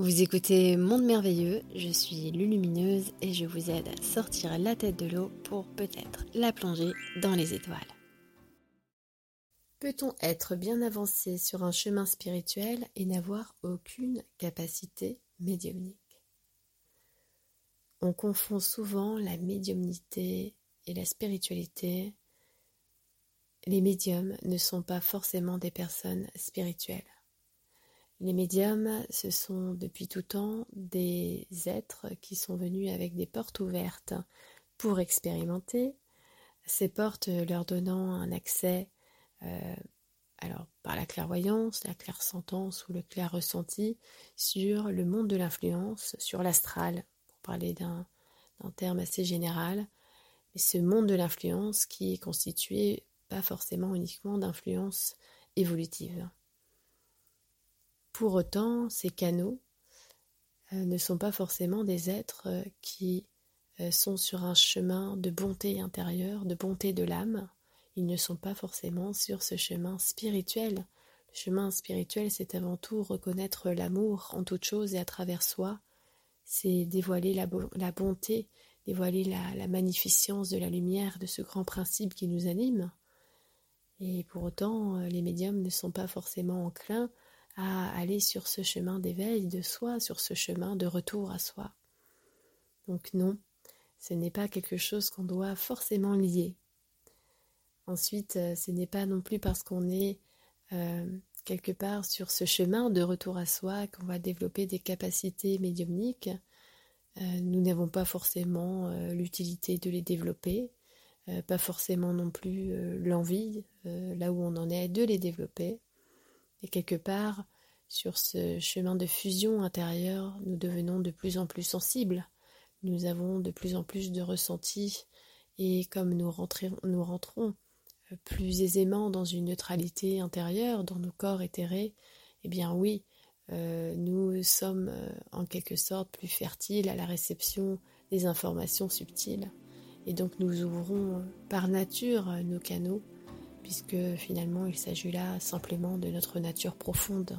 Vous écoutez Monde Merveilleux, je suis Lulumineuse et je vous aide à sortir la tête de l'eau pour peut-être la plonger dans les étoiles. Peut-on être bien avancé sur un chemin spirituel et n'avoir aucune capacité médiumnique? On confond souvent la médiumnité et la spiritualité. Les médiums ne sont pas forcément des personnes spirituelles. Les médiums, ce sont depuis tout temps des êtres qui sont venus avec des portes ouvertes pour expérimenter, ces portes leur donnant un accès euh, alors par la clairvoyance, la clairsentence ou le clair ressenti sur le monde de l'influence, sur l'astral, pour parler d'un terme assez général, mais ce monde de l'influence qui est constitué pas forcément uniquement d'influence évolutive. Pour autant, ces canaux euh, ne sont pas forcément des êtres euh, qui euh, sont sur un chemin de bonté intérieure, de bonté de l'âme. Ils ne sont pas forcément sur ce chemin spirituel. Le chemin spirituel, c'est avant tout reconnaître l'amour en toute chose et à travers soi. C'est dévoiler la, bonté, dévoiler la magnificence de la lumière, de ce grand principe qui nous anime. Et pour autant, les médiums ne sont pas forcément enclins à aller sur ce chemin d'éveil de soi, sur ce chemin de retour à soi. Donc non, ce n'est pas quelque chose qu'on doit forcément lier. Ensuite, euh, ce n'est pas non plus parce qu'on est euh, quelque part sur ce chemin de retour à soi qu'on va développer des capacités médiumniques. Euh, nous n'avons pas forcément l'utilité de les développer, pas forcément non plus l'envie, là où on en est, de les développer. Et quelque part, sur ce chemin de fusion intérieure, nous devenons de plus en plus sensibles. Nous avons de plus en plus de ressentis et comme nous, rentrons plus aisément dans une neutralité intérieure, dans nos corps éthérés, eh bien oui, euh, nous sommes euh, en quelque sorte plus fertiles à la réception des informations subtiles. Et donc nous ouvrons euh, par nature nos canaux puisque finalement il s'agit là simplement de notre nature profonde.